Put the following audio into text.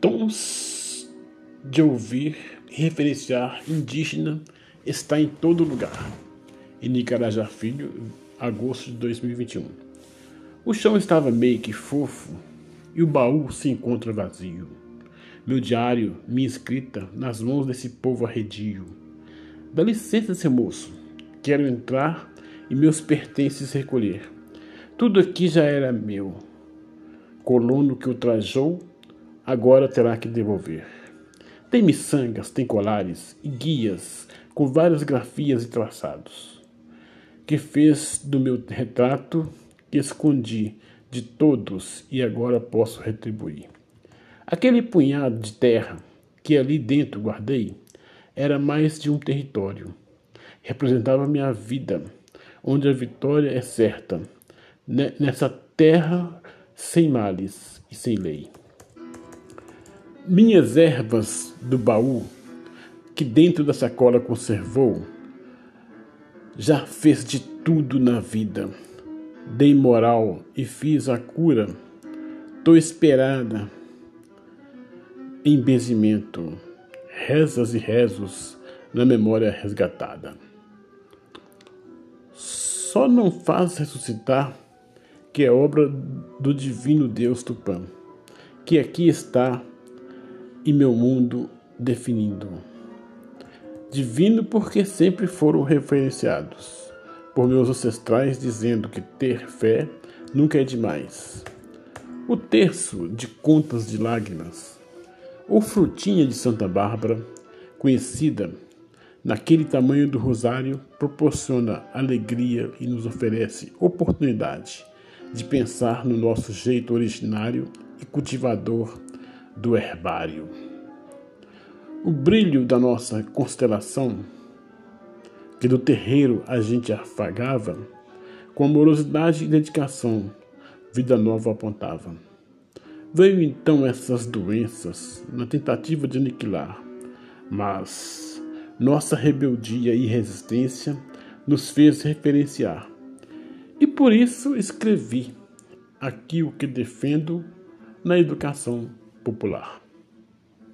Tons de ouvir e referenciar indígena está em todo lugar. Em Nicarajá Filho, agosto de 2021. O chão estava meio que fofo e o baú se encontra vazio. Meu diário, minha escrita, nas mãos desse povo arredio. Dá licença, seu moço. Quero entrar e meus pertences recolher. Tudo aqui já era meu. Colono que o trajou, agora terá que devolver. Tem miçangas, tem colares e guias com várias grafias e traçados, que fez do meu retrato que escondi de todos e agora posso retribuir. Aquele punhado de terra que ali dentro guardei era mais de um território. Representava minha vida, onde a vitória é certa, nessa terra sem males e sem lei. Minhas ervas do baú, que dentro da sacola conservou, já fez de tudo na vida. Dei moral e fiz a cura. Tô esperada em benzimento, rezas e rezos na memória resgatada. Só não faz ressuscitar que é obra do divino Deus Tupã, que aqui está e meu mundo definindo. Divino porque sempre foram referenciados por meus ancestrais, dizendo que ter fé nunca é demais. O terço de contas de lágrimas, ou frutinha de Santa Bárbara, conhecida naquele tamanho do rosário, proporciona alegria e nos oferece oportunidade de pensar no nosso jeito originário e cultivador do herbário. O brilho da nossa constelação, que do terreiro a gente afagava, com amorosidade e dedicação, vida nova apontava. Veio então essas doenças na tentativa de aniquilar, mas nossa rebeldia e resistência nos fez referenciar. E por isso escrevi aqui o que defendo na educação popular.